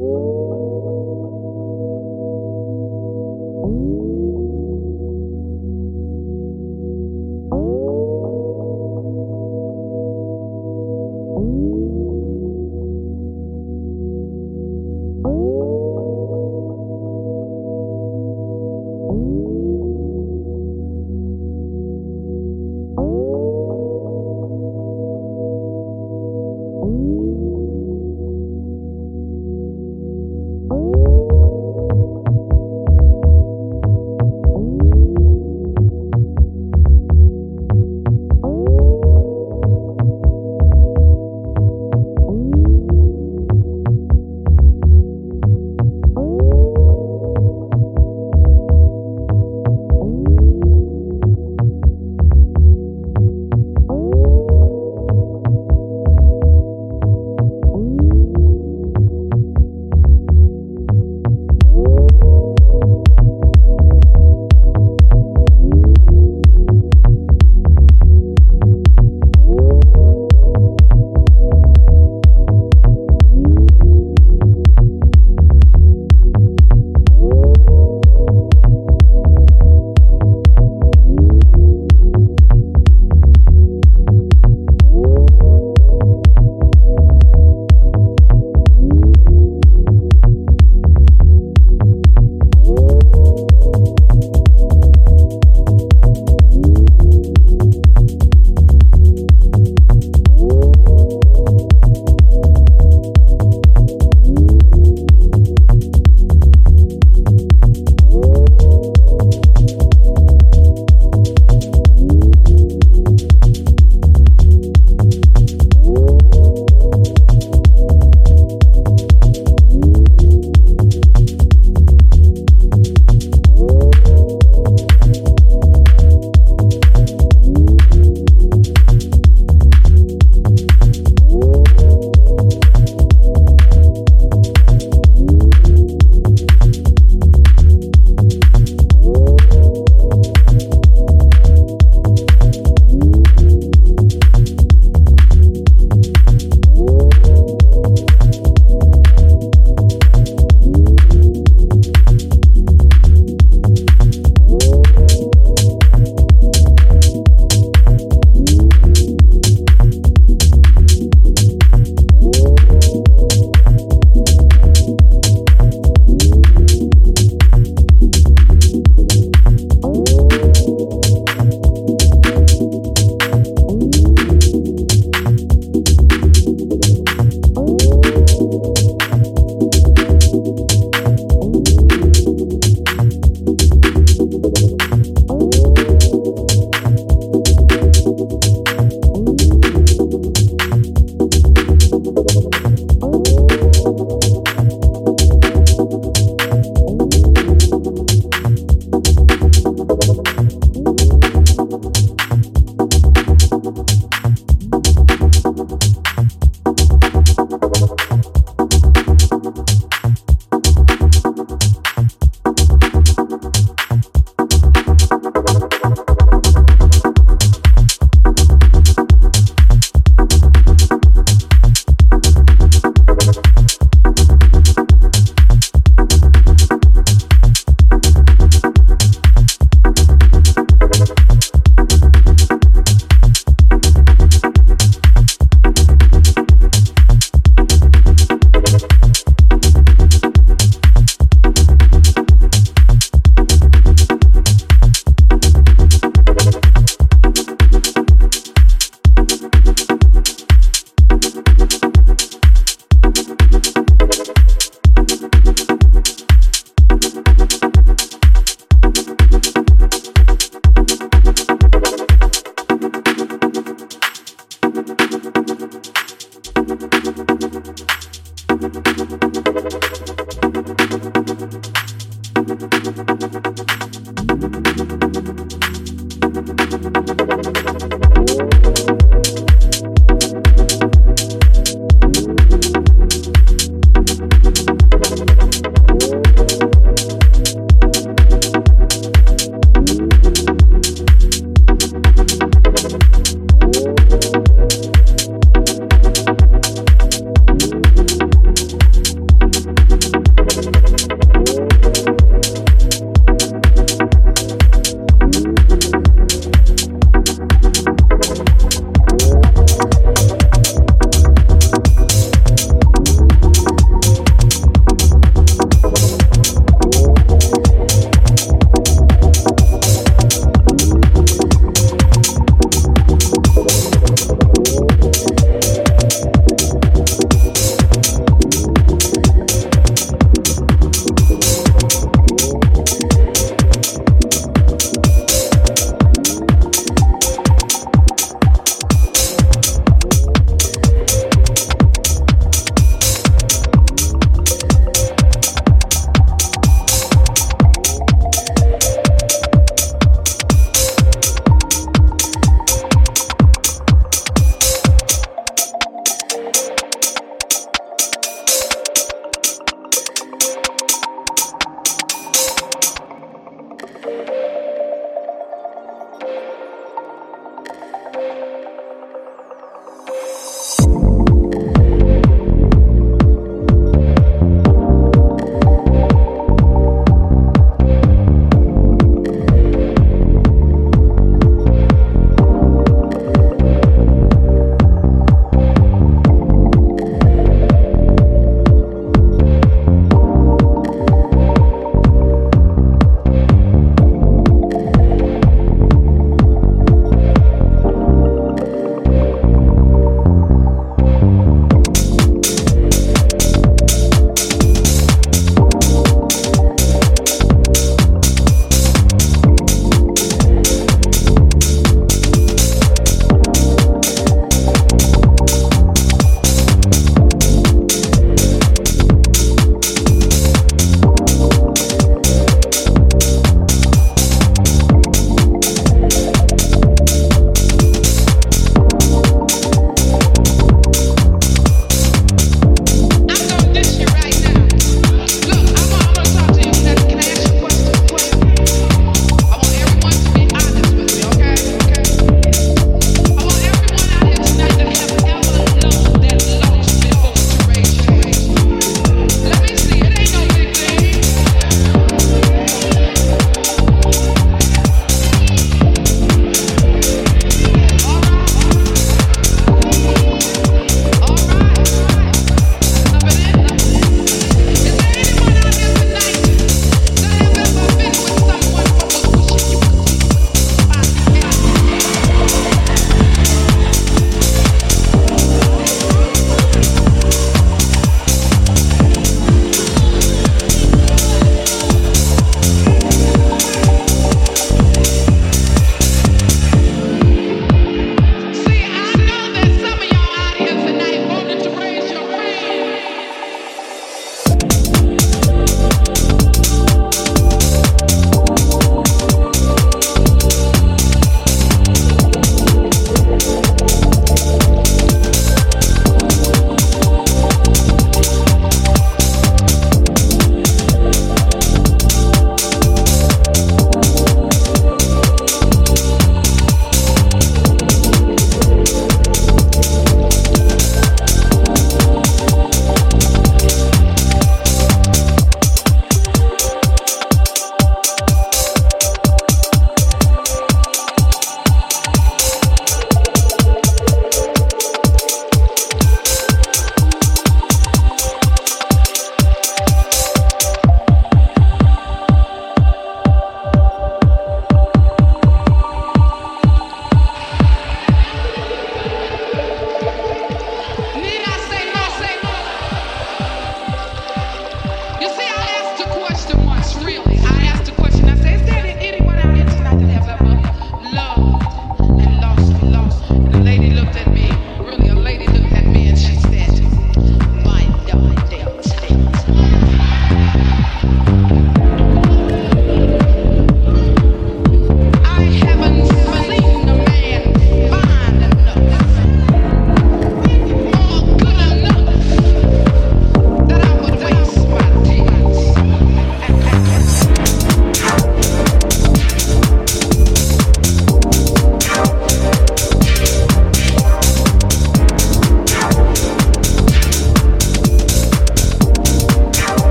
Whoa.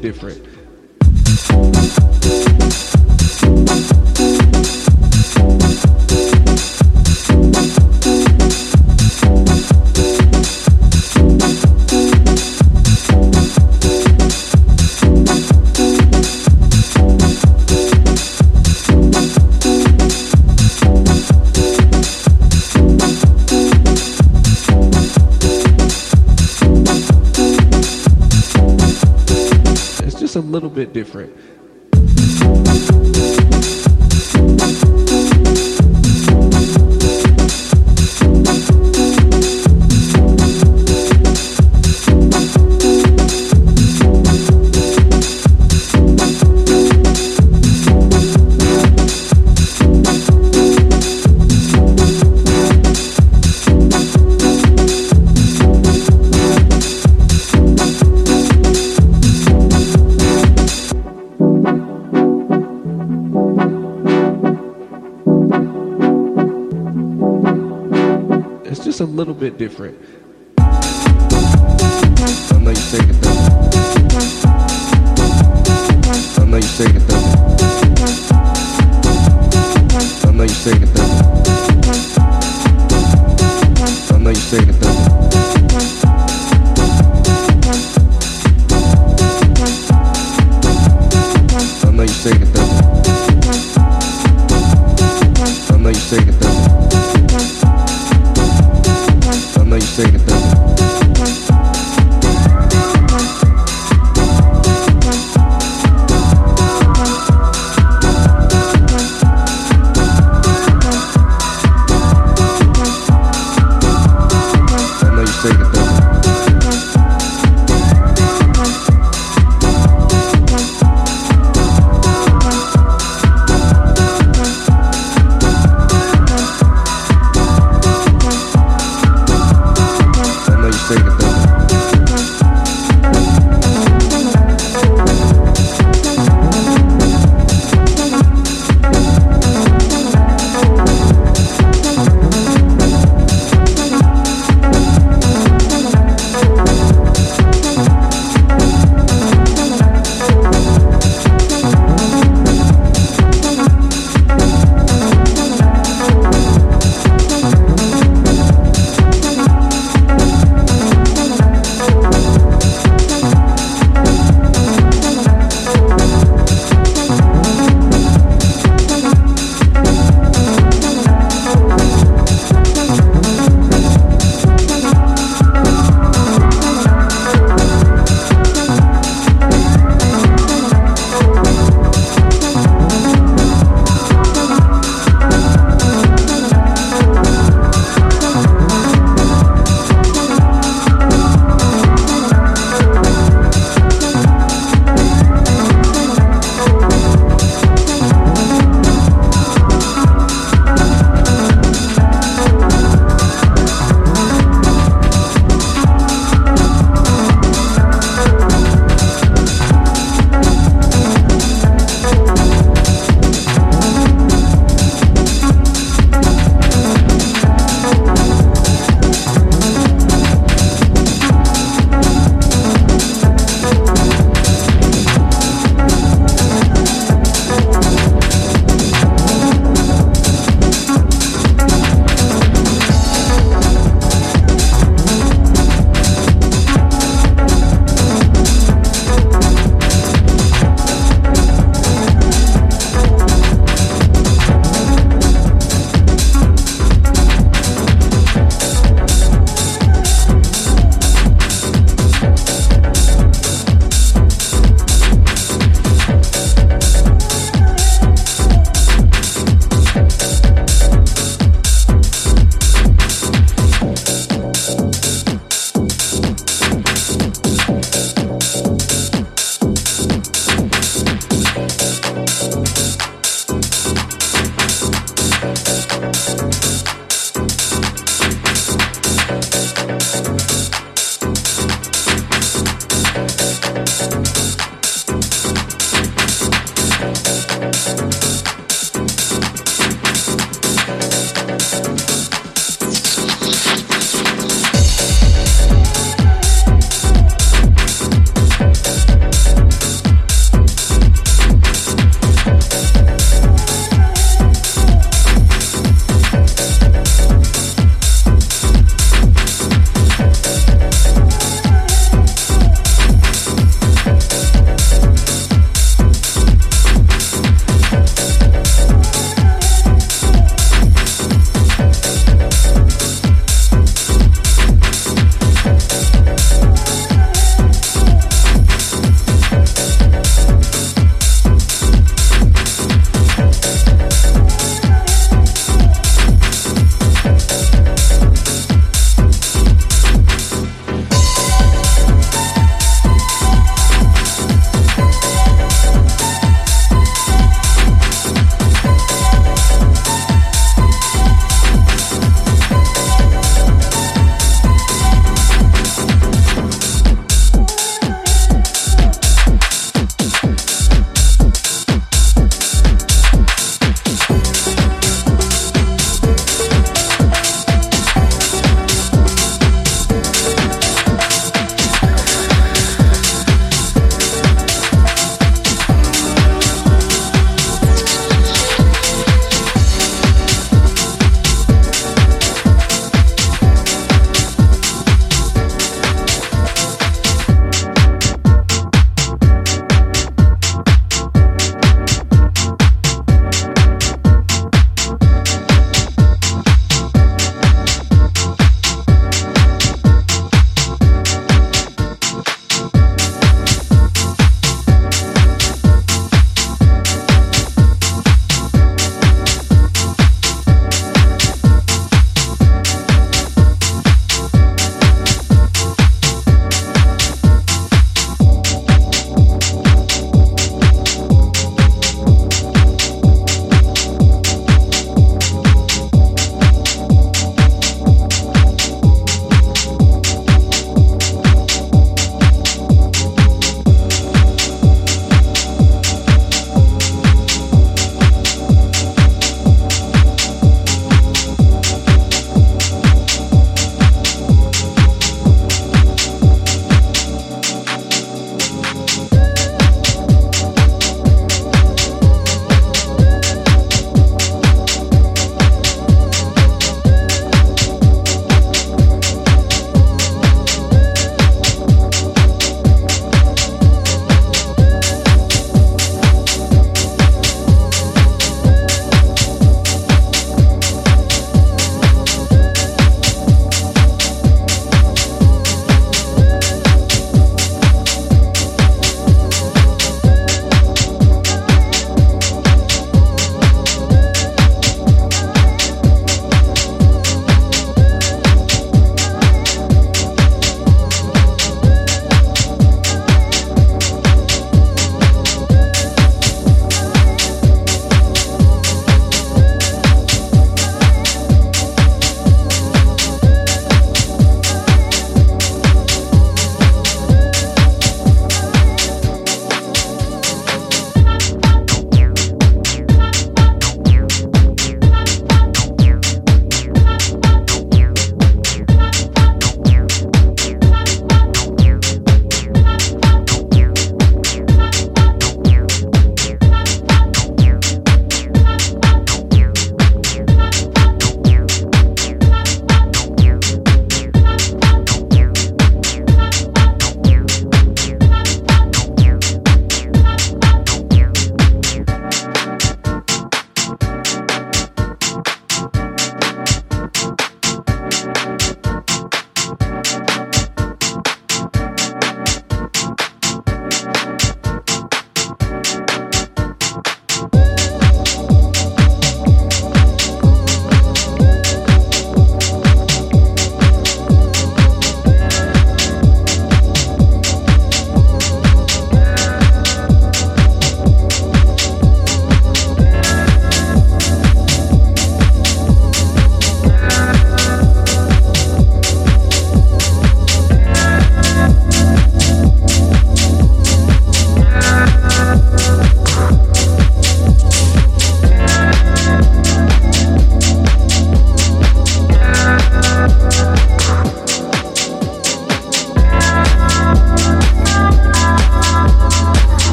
different. Bit different. A little bit different. I know you. I know you. I know you. I know you